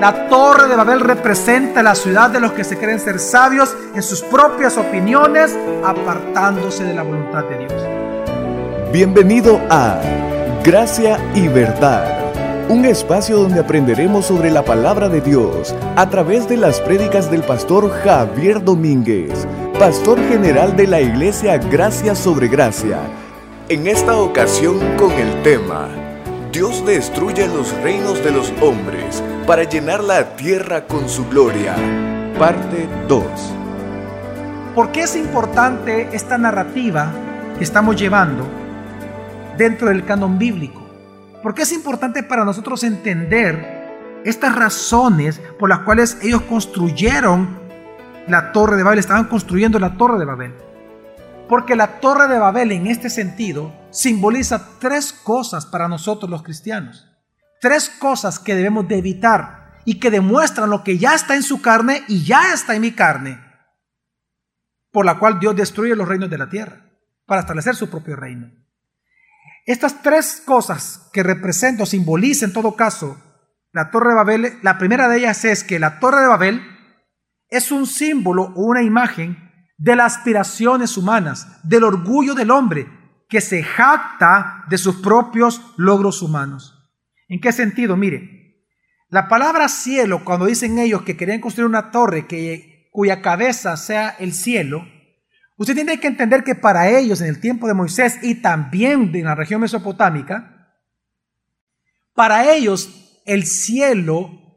La torre de Babel representa la ciudad de los que se creen ser sabios en sus propias opiniones, apartándose de la voluntad de Dios. Bienvenido a Gracia y Verdad, un espacio donde aprenderemos sobre la palabra de Dios a través de las prédicas del pastor Javier Domínguez, pastor general de la iglesia Gracia sobre Gracia. En esta ocasión con el tema Dios destruye los reinos de los hombres para llenar la tierra con su gloria. Parte 2. ¿Por qué es importante esta narrativa que estamos llevando dentro del canon bíblico? ¿Por qué es importante para nosotros entender estas razones por las cuales ellos construyeron la torre de Babel, estaban construyendo la torre de Babel? Porque la torre de Babel en este sentido simboliza tres cosas para nosotros los cristianos. Tres cosas que debemos de evitar y que demuestran lo que ya está en su carne y ya está en mi carne, por la cual Dios destruye los reinos de la tierra para establecer su propio reino. Estas tres cosas que represento, simboliza en todo caso la torre de Babel, la primera de ellas es que la torre de Babel es un símbolo o una imagen de las aspiraciones humanas, del orgullo del hombre que se jacta de sus propios logros humanos. ¿En qué sentido? Mire, la palabra cielo, cuando dicen ellos que querían construir una torre que, cuya cabeza sea el cielo, usted tiene que entender que para ellos en el tiempo de Moisés y también en la región mesopotámica, para ellos el cielo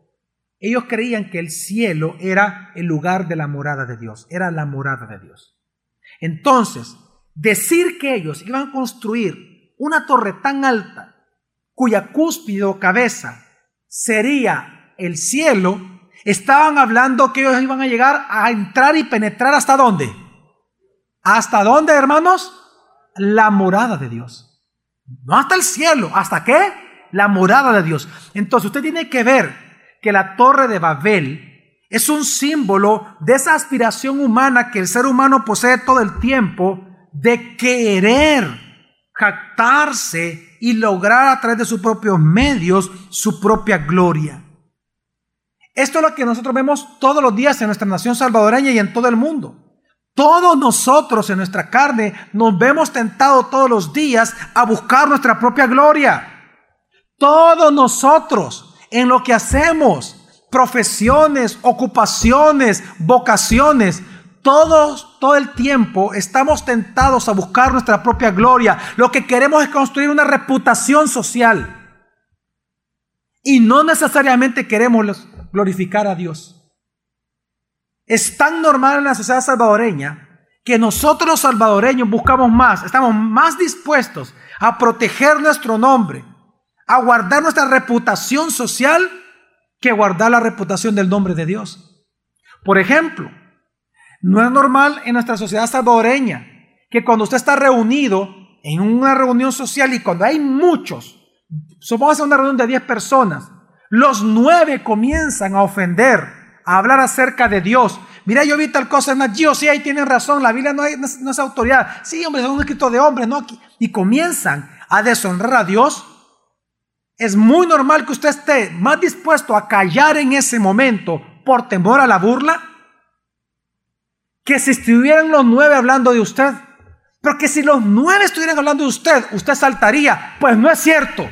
ellos creían que el cielo era el lugar de la morada de Dios, era la morada de Dios. Entonces, decir que ellos iban a construir una torre tan alta, cuya cúspide o cabeza sería el cielo, estaban hablando que ellos iban a llegar a entrar y penetrar hasta dónde? ¿Hasta dónde, hermanos? La morada de Dios. No hasta el cielo, ¿hasta qué? La morada de Dios. Entonces usted tiene que ver que la torre de Babel es un símbolo de esa aspiración humana que el ser humano posee todo el tiempo de querer jactarse y lograr a través de sus propios medios su propia gloria. Esto es lo que nosotros vemos todos los días en nuestra nación salvadoreña y en todo el mundo. Todos nosotros en nuestra carne nos vemos tentados todos los días a buscar nuestra propia gloria. Todos nosotros en lo que hacemos, profesiones, ocupaciones, vocaciones, todos, todo el tiempo estamos tentados a buscar nuestra propia gloria. Lo que queremos es construir una reputación social. Y no necesariamente queremos glorificar a Dios. Es tan normal en la sociedad salvadoreña que nosotros los salvadoreños buscamos más, estamos más dispuestos a proteger nuestro nombre, a guardar nuestra reputación social que guardar la reputación del nombre de Dios. Por ejemplo, no es normal en nuestra sociedad salvadoreña que cuando usted está reunido en una reunión social y cuando hay muchos, supongamos una reunión de 10 personas, los nueve comienzan a ofender, a hablar acerca de Dios. Mira, yo vi tal cosa en la sí, ahí tienen razón, la Biblia no, es autoridad. Sí, hombre, es un escrito de hombre, ¿no? Y comienzan a deshonrar a Dios es muy normal que usted esté más dispuesto a callar en ese momento por temor a la burla que si estuvieran los nueve hablando de usted. Porque si los nueve estuvieran hablando de usted, usted saltaría. Pues no es cierto.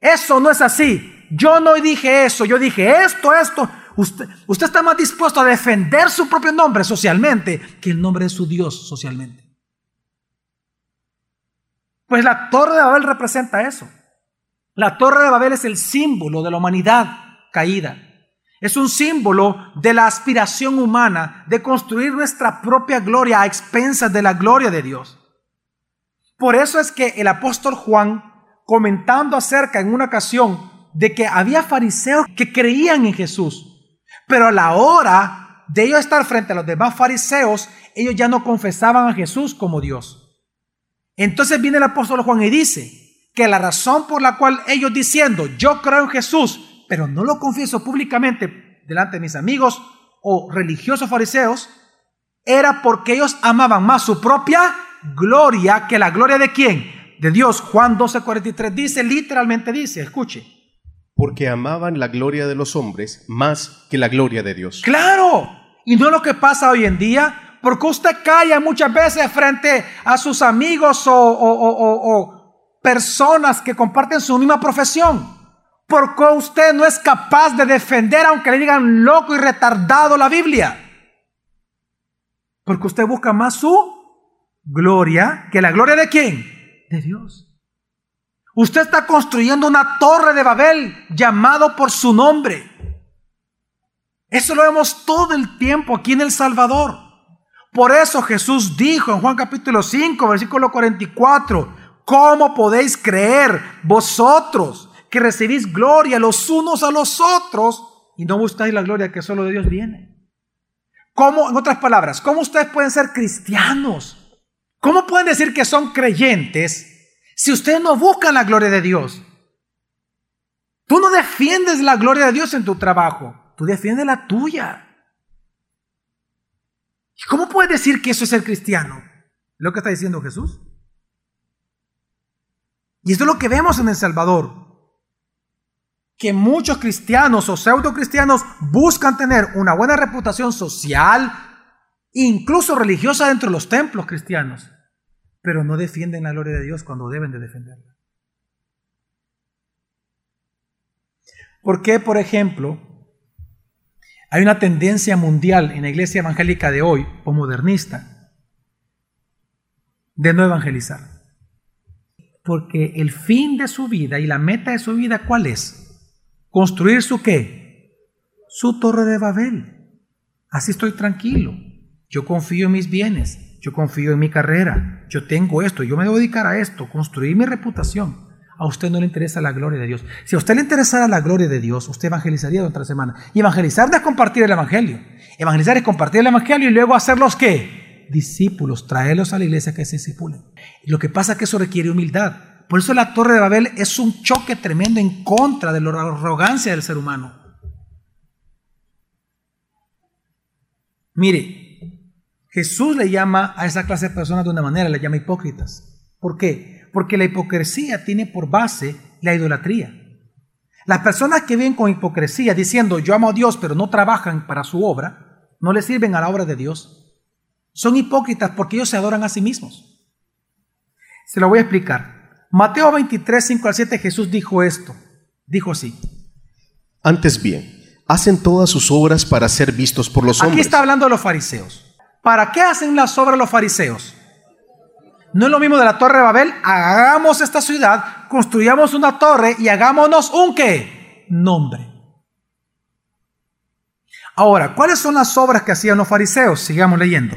Eso no es así. Yo no dije eso. Yo dije esto, esto. Usted, usted está más dispuesto a defender su propio nombre socialmente que el nombre de su Dios socialmente. Pues la torre de Babel representa eso. La torre de Babel es el símbolo de la humanidad caída. Es un símbolo de la aspiración humana de construir nuestra propia gloria a expensas de la gloria de Dios. Por eso es que el apóstol Juan, comentando acerca en una ocasión de que había fariseos que creían en Jesús, pero a la hora de ellos estar frente a los demás fariseos, ellos ya no confesaban a Jesús como Dios. Entonces viene el apóstol Juan y dice, que la razón por la cual ellos diciendo, yo creo en Jesús, pero no lo confieso públicamente delante de mis amigos o religiosos fariseos, era porque ellos amaban más su propia gloria que la gloria de quién? De Dios. Juan 12:43 dice, literalmente dice, escuche, porque amaban la gloria de los hombres más que la gloria de Dios. Claro, y no es lo que pasa hoy en día, porque usted calla muchas veces frente a sus amigos o, o- o- o personas que comparten su misma profesión. Porque usted no es capaz de defender, aunque le digan loco y retardado la Biblia. Porque usted busca más su gloria que la gloria de quién? De Dios. Usted está construyendo una torre de Babel llamado por su nombre. Eso lo vemos todo el tiempo aquí en El Salvador. Por eso Jesús dijo en Juan capítulo 5, versículo 44, ¿cómo podéis creer vosotros que recibís gloria los unos a los otros y no buscáis la gloria que solo de Dios viene? ¿Cómo, en otras palabras, cómo ustedes pueden ser cristianos? ¿Cómo pueden decir que son creyentes si ustedes no buscan la gloria de Dios? Tú no defiendes la gloria de Dios en tu trabajo, tú defiendes la tuya. ¿Y cómo puedes decir que eso es ser cristiano? Lo que está diciendo Jesús. Y esto es lo que vemos en El Salvador. Que muchos cristianos o pseudo cristianos buscan tener una buena reputación social, incluso religiosa dentro de los templos cristianos, pero no defienden la gloria de Dios cuando deben de defenderla. ¿Por qué, por ejemplo, hay una tendencia mundial en la iglesia evangélica de hoy, o modernista, de no evangelizar? Porque el fin de su vida y la meta de su vida, ¿cuál es? Construir su qué? Su torre de Babel. Así estoy tranquilo. Yo confío en mis bienes. Yo confío en mi carrera. Yo tengo esto. Yo me debo dedicar a esto. Construir mi reputación. A usted no le interesa la gloria de Dios. Si a usted le interesara la gloria de Dios, usted evangelizaría durante la semana. Y evangelizar no es compartir el evangelio. Evangelizar es compartir el evangelio y luego hacerlos qué? Discípulos, traerlos a la iglesia que se discipulen. Lo que pasa es que eso requiere humildad. Por eso la Torre de Babel es un choque tremendo en contra de la arrogancia del ser humano. Mire, Jesús le llama a esa clase de personas de una manera, le llama hipócritas. ¿Por qué? Porque la hipocresía tiene por base la idolatría. Las personas que viven con hipocresía diciendo yo amo a Dios pero no trabajan para su obra, no le sirven a la obra de Dios, son hipócritas porque ellos se adoran a sí mismos. Se lo voy a explicar. Mateo 23, 5 al 7 Jesús dijo esto. Dijo así. Antes bien, hacen todas sus obras para ser vistos por los Aquí hombres. está hablando de los fariseos. ¿Para qué hacen las obras los fariseos? No es lo mismo de la torre de Babel. Hagamos esta ciudad, construyamos una torre y hagámonos un qué? Nombre. Ahora, ¿cuáles son las obras que hacían los fariseos? Sigamos leyendo.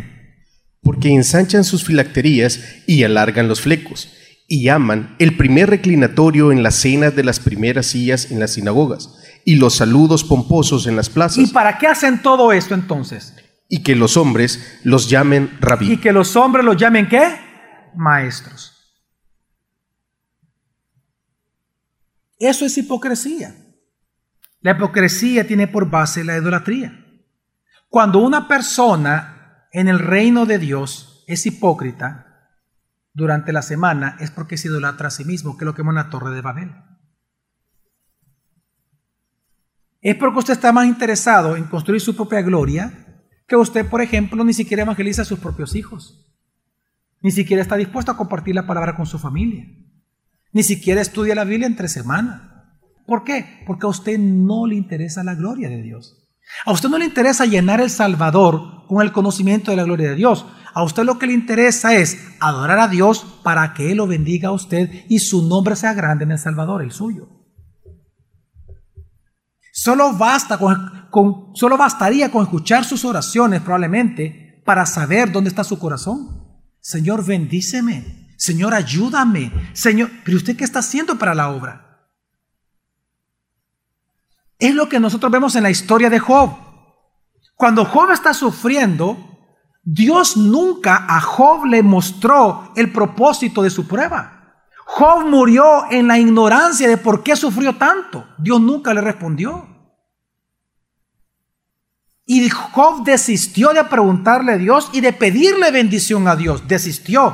Porque ensanchan sus filacterías y alargan los flecos, y aman el primer reclinatorio en las cenas de las primeras sillas en las sinagogas, y los saludos pomposos en las ¿Y plazas, para qué hacen todo esto entonces? y que los hombres los llamen Y rabí. que los hombres los llamen qué? Maestros. Eso es hipocresía. La hipocresía tiene por base la idolatría. Cuando una persona en el reino de Dios es hipócrita durante la semana es porque se idolatra a sí mismo, que es lo que llama una torre de Babel. Es porque usted está más interesado en construir su propia gloria que usted, por ejemplo, ni siquiera evangeliza a sus propios hijos. Ni siquiera está dispuesto a compartir la palabra con su familia. Ni siquiera estudia la Biblia entre semana. ¿Por qué? Porque a usted no le interesa la gloria de Dios. A usted no le interesa llenar el Salvador con el conocimiento de la gloria de Dios. A usted lo que le interesa es adorar a Dios para que Él lo bendiga a usted y su nombre sea grande en el Salvador, el suyo. Solo, basta con, solo bastaría con escuchar sus oraciones probablemente para saber dónde está su corazón. Señor, bendíceme. Señor, ayúdame. Señor, pero usted qué está haciendo para la obra? Es lo que nosotros vemos en la historia de Job. Cuando Job está sufriendo, Dios nunca a Job le mostró el propósito de su prueba. Job murió en la ignorancia de por qué sufrió tanto. Dios nunca le respondió. Y Job desistió de preguntarle a Dios y de pedirle bendición a Dios. Desistió.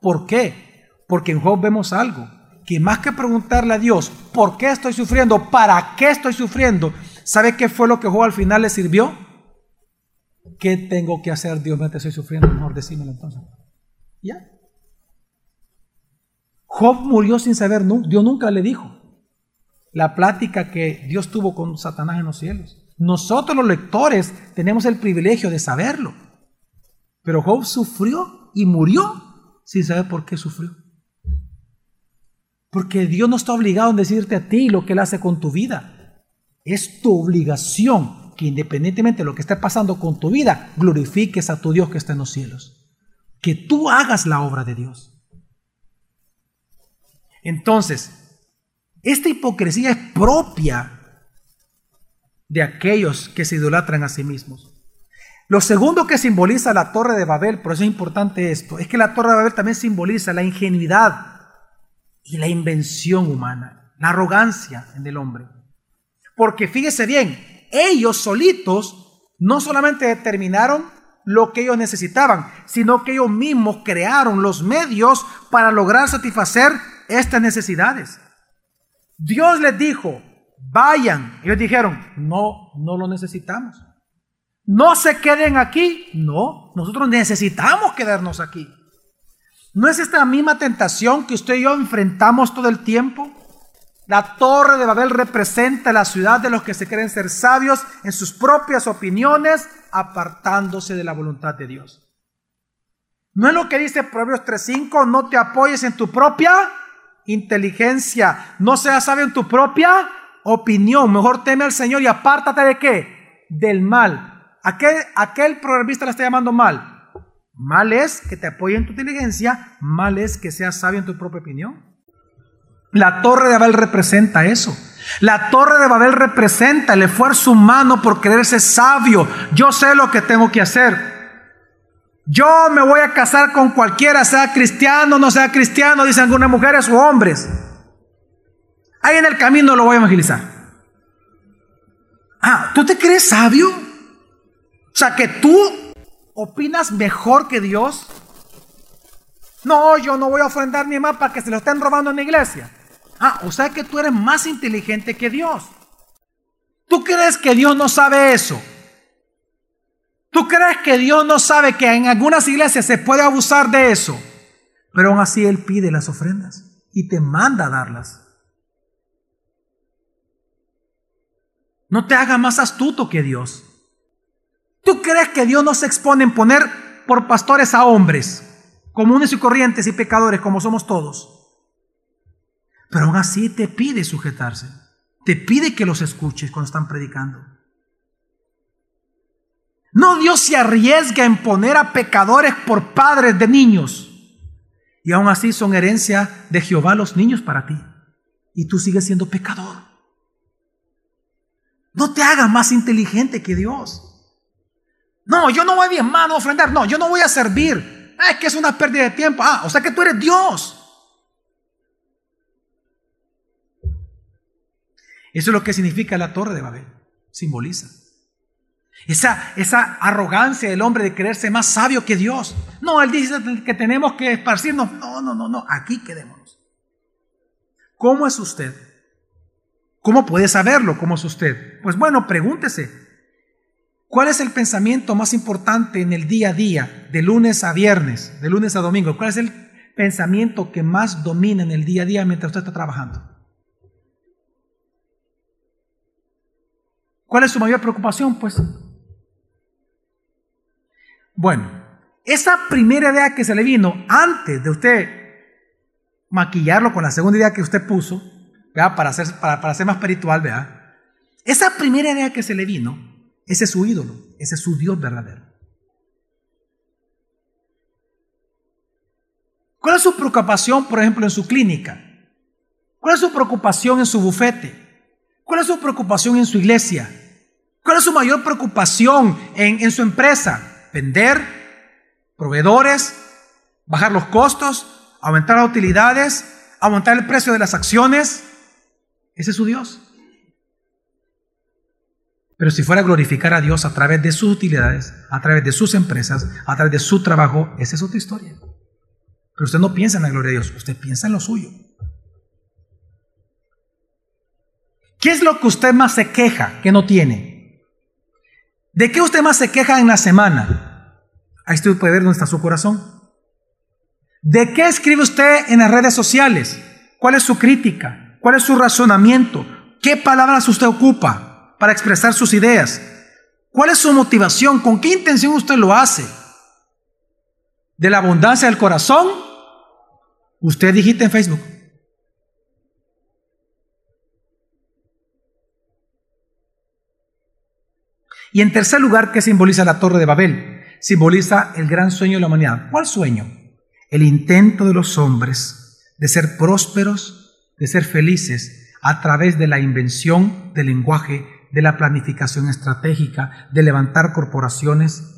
¿Por qué? Porque en Job vemos algo. Que más que preguntarle a Dios, ¿por qué estoy sufriendo? ¿Para qué estoy sufriendo? ¿Sabe qué fue lo que Job al final le sirvió? ¿Qué tengo que hacer, Dios, mientras estoy sufriendo? Mejor decímelo entonces. ¿Ya? Job murió sin saber, Dios nunca le dijo la plática que Dios tuvo con Satanás en los cielos. Nosotros los lectores tenemos el privilegio de saberlo. Pero Job sufrió y murió sin saber por qué sufrió. Porque Dios no está obligado a decirte a ti lo que Él hace con tu vida. Es tu obligación que independientemente de lo que esté pasando con tu vida, glorifiques a tu Dios que está en los cielos. Que tú hagas la obra de Dios. Entonces, esta hipocresía es propia de aquellos que se idolatran a sí mismos. Lo segundo que simboliza la torre de Babel, por eso es importante esto, es que la torre de Babel también simboliza la ingenuidad y la invención humana, la arrogancia en el hombre. Porque fíjese bien, ellos solitos no solamente determinaron lo que ellos necesitaban, sino que ellos mismos crearon los medios para lograr satisfacer estas necesidades. Dios les dijo, vayan. Ellos dijeron, no, no lo necesitamos. No se queden aquí. No, nosotros necesitamos quedarnos aquí. ¿No es esta misma tentación que usted y yo enfrentamos todo el tiempo? La torre de Babel representa la ciudad de los que se creen ser sabios en sus propias opiniones, apartándose de la voluntad de Dios. ¿No es lo que dice Proverbios 3.5? No te apoyes en tu propia inteligencia. No seas sabio en tu propia opinión. Mejor teme al Señor y apártate de qué? Del mal. Aquel, aquel proverbista le está llamando mal. Mal es que te apoye en tu inteligencia, mal es que seas sabio en tu propia opinión. La torre de Babel representa eso. La torre de Babel representa el esfuerzo humano por creerse sabio. Yo sé lo que tengo que hacer. Yo me voy a casar con cualquiera, sea cristiano, no sea cristiano, dicen algunas mujeres o hombres. Ahí en el camino lo voy a evangelizar. Ah, ¿tú te crees sabio? O sea, que tú opinas mejor que Dios. No, yo no voy a ofrendar ni más para que se lo estén robando en la iglesia. Ah, o sea que tú eres más inteligente que Dios. ¿Tú crees que Dios no sabe eso? ¿Tú crees que Dios no sabe que en algunas iglesias se puede abusar de eso? Pero aún así Él pide las ofrendas y te manda a darlas. No te haga más astuto que Dios. ¿Tú crees que Dios no se expone en poner por pastores a hombres, comunes y corrientes y pecadores como somos todos? Pero aún así te pide sujetarse. Te pide que los escuches cuando están predicando. No Dios se arriesga en poner a pecadores por padres de niños. Y aún así son herencia de Jehová los niños para ti. Y tú sigues siendo pecador. No te hagas más inteligente que Dios. No, yo no voy a hermano a ofrendar. No, yo no voy a servir. Ah, es que es una pérdida de tiempo. Ah, o sea que tú eres Dios. Eso es lo que significa la torre de Babel. Simboliza. Esa, esa arrogancia del hombre de creerse más sabio que Dios. No, él dice que tenemos que esparcirnos. No, no, no, no, aquí quedémonos. ¿Cómo es usted? ¿Cómo puede saberlo? ¿Cómo es usted? Pues bueno, pregúntese. ¿Cuál es el pensamiento más importante en el día a día, de lunes a viernes, de lunes a domingo? ¿Cuál es el pensamiento que más domina en el día a día mientras usted está trabajando? ¿Cuál es su mayor preocupación? Pues bueno, esa primera idea que se le vino antes de usted maquillarlo con la segunda idea que usted puso, Para, ser, para, ser más espiritual, vea, esa primera idea que se le vino, ese es su ídolo, ese es su Dios verdadero. ¿Cuál es su preocupación, por ejemplo, en su clínica? ¿Cuál es su preocupación en su bufete? ¿Cuál es su preocupación en su iglesia? ¿Cuál es su mayor preocupación en, en su empresa? vender, proveedores, bajar los costos, aumentar las utilidades, aumentar el precio de las acciones. Ese es su Dios. Pero si fuera a glorificar a Dios a través de sus utilidades, a través de sus empresas, a través de su trabajo, esa es otra historia. Pero usted no piensa en la gloria de Dios, usted piensa en lo suyo. ¿Qué es lo que usted más se queja que no tiene? ¿De qué usted más se queja en la semana? Ahí usted puede ver dónde está su corazón. ¿De qué escribe usted en las redes sociales? ¿Cuál es su crítica? ¿Cuál es su razonamiento? ¿Qué palabras usted ocupa para expresar sus ideas? ¿Cuál es su motivación? ¿Con qué intención usted lo hace? ¿De la abundancia del corazón? Usted digita en Facebook. Y en tercer lugar, ¿qué simboliza la Torre de Babel? Simboliza el gran sueño de la humanidad. ¿Cuál sueño? El intento de los hombres de ser prósperos, de ser felices a través de la invención del lenguaje, de la planificación estratégica, de levantar corporaciones,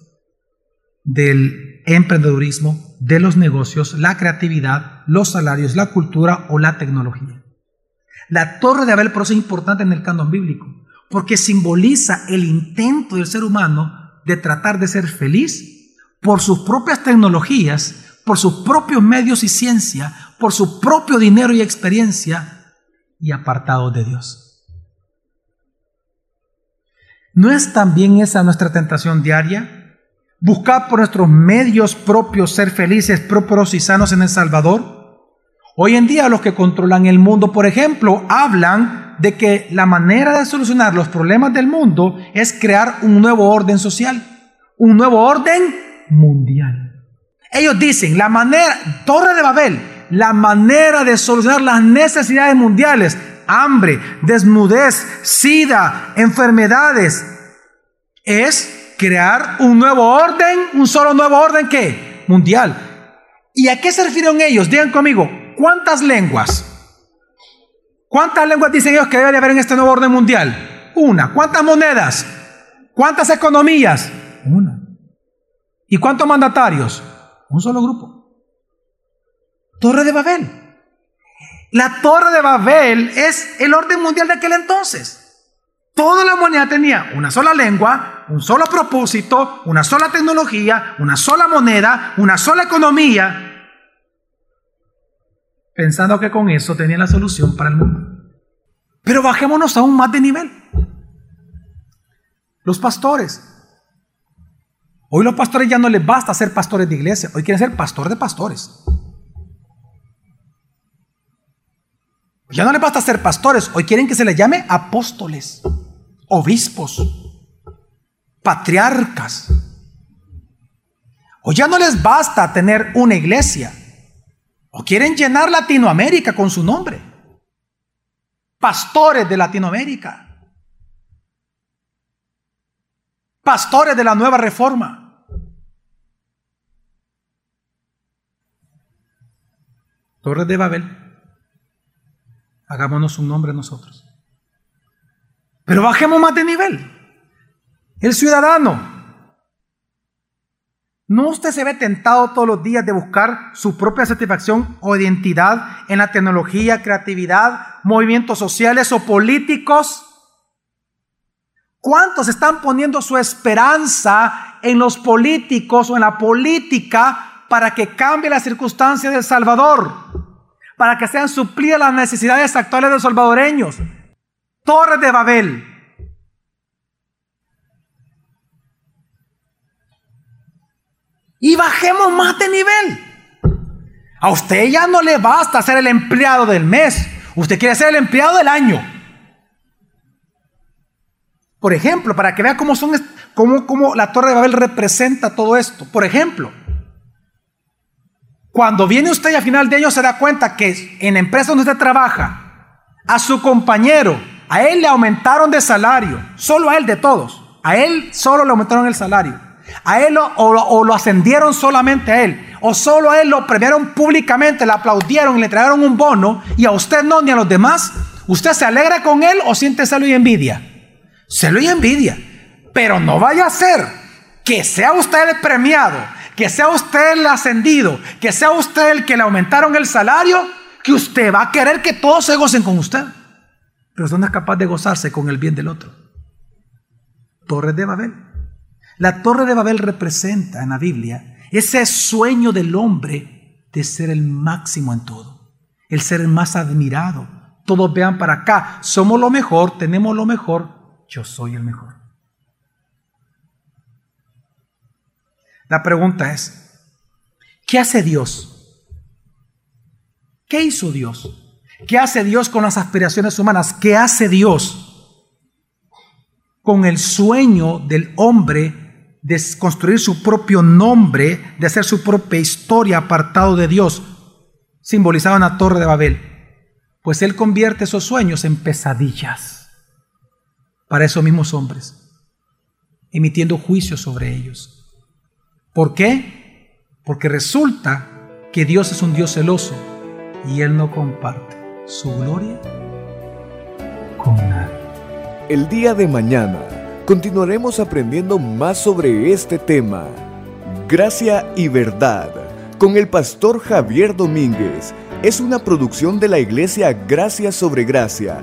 del emprendedurismo, de los negocios, la creatividad, los salarios, la cultura o la tecnología. La torre de Abel por eso es importante en el canon bíblico, porque simboliza el intento del ser humano de tratar de ser feliz por sus propias tecnologías, por sus propios medios y ciencia, por su propio dinero y experiencia y apartado de Dios. ¿No es también esa nuestra tentación diaria? Buscar por nuestros medios propios ser felices, prósperos y sanos en El Salvador. Hoy en día los que controlan el mundo, por ejemplo, hablan de que la manera de solucionar los problemas del mundo es crear un nuevo orden social, un nuevo orden mundial. Ellos dicen, la manera, Torre de Babel, la manera de solucionar las necesidades mundiales, hambre, desnudez, sida, enfermedades, es crear un nuevo orden, un solo nuevo orden que mundial. ¿Y a qué se refieren ellos? Digan conmigo, ¿Cuántas lenguas? ¿Cuántas lenguas dicen ellos que debe de haber en este nuevo orden mundial? Una. ¿Cuántas monedas? ¿Cuántas economías? Una. ¿Y cuántos mandatarios? Un solo grupo. Torre de Babel. La Torre de Babel es el orden mundial de aquel entonces. Toda la humanidad tenía una sola lengua, un solo propósito, una sola tecnología, una sola moneda, una sola economía, pensando que con eso tenía la solución para el mundo. Pero bajémonos aún más de nivel. Los pastores. Hoy los pastores ya no les basta ser pastores de iglesia, hoy quieren ser pastor de pastores. Ya no les basta ser pastores, hoy quieren que se les llame apóstoles, obispos, patriarcas. O ya no les basta tener una iglesia, o quieren llenar Latinoamérica con su nombre. Pastores de Latinoamérica. Pastores de la nueva reforma. Torres de Babel. Hagámonos un nombre nosotros. Pero bajemos más de nivel. El ciudadano ¿No usted se ve tentado todos los días de buscar su propia satisfacción o identidad en la tecnología, creatividad, movimientos sociales o políticos? ¿Cuántos están poniendo su esperanza en los políticos o en la política para que cambie las circunstancias del Salvador? Para que sean suplidas las necesidades actuales de los salvadoreños. Torres de Babel, Y bajemos más de nivel. A usted ya no le basta ser el empleado del mes. Usted quiere ser el empleado del año. Por ejemplo, para que vea cómo, son, cómo, cómo la Torre de Babel representa todo esto. Por ejemplo, cuando viene usted y a final de año se da cuenta que en la empresa donde usted trabaja, a su compañero, a él le aumentaron de salario, solo a él de todos, a él solo le aumentaron el salario. A él o, lo ascendieron solamente a él. O solo a él lo premiaron públicamente, le aplaudieron y le trajeron un bono. Y a usted no, ni a los demás. ¿Usted se alegra con él o siente celo y envidia? Celo y envidia. Pero no vaya a ser que sea usted el premiado, que sea usted el ascendido, que sea usted el que le aumentaron el salario, que usted va a querer que todos se gocen con usted. Pero usted no es capaz de gozarse con el bien del otro. Torres de Babel. La torre de Babel representa en la Biblia ese sueño del hombre de ser el máximo en todo, el ser el más admirado, todos vean para acá, somos lo mejor, tenemos lo mejor, yo soy el mejor. La pregunta es, ¿qué hace Dios? ¿Qué hizo Dios? ¿Qué hace Dios con las aspiraciones humanas? ¿Qué hace Dios con el sueño del hombre de construir su propio nombre, de hacer su propia historia apartado de Dios, simbolizado en la torre de Babel? Pues Él convierte esos sueños en pesadillas para esos mismos hombres, emitiendo juicio sobre ellos. ¿Por qué? Porque resulta que Dios es un Dios celoso y Él no comparte su gloria con nadie. El día de mañana continuaremos aprendiendo más sobre este tema. Gracia y verdad con el pastor Javier Domínguez. Es una producción de la iglesia Gracia sobre Gracia.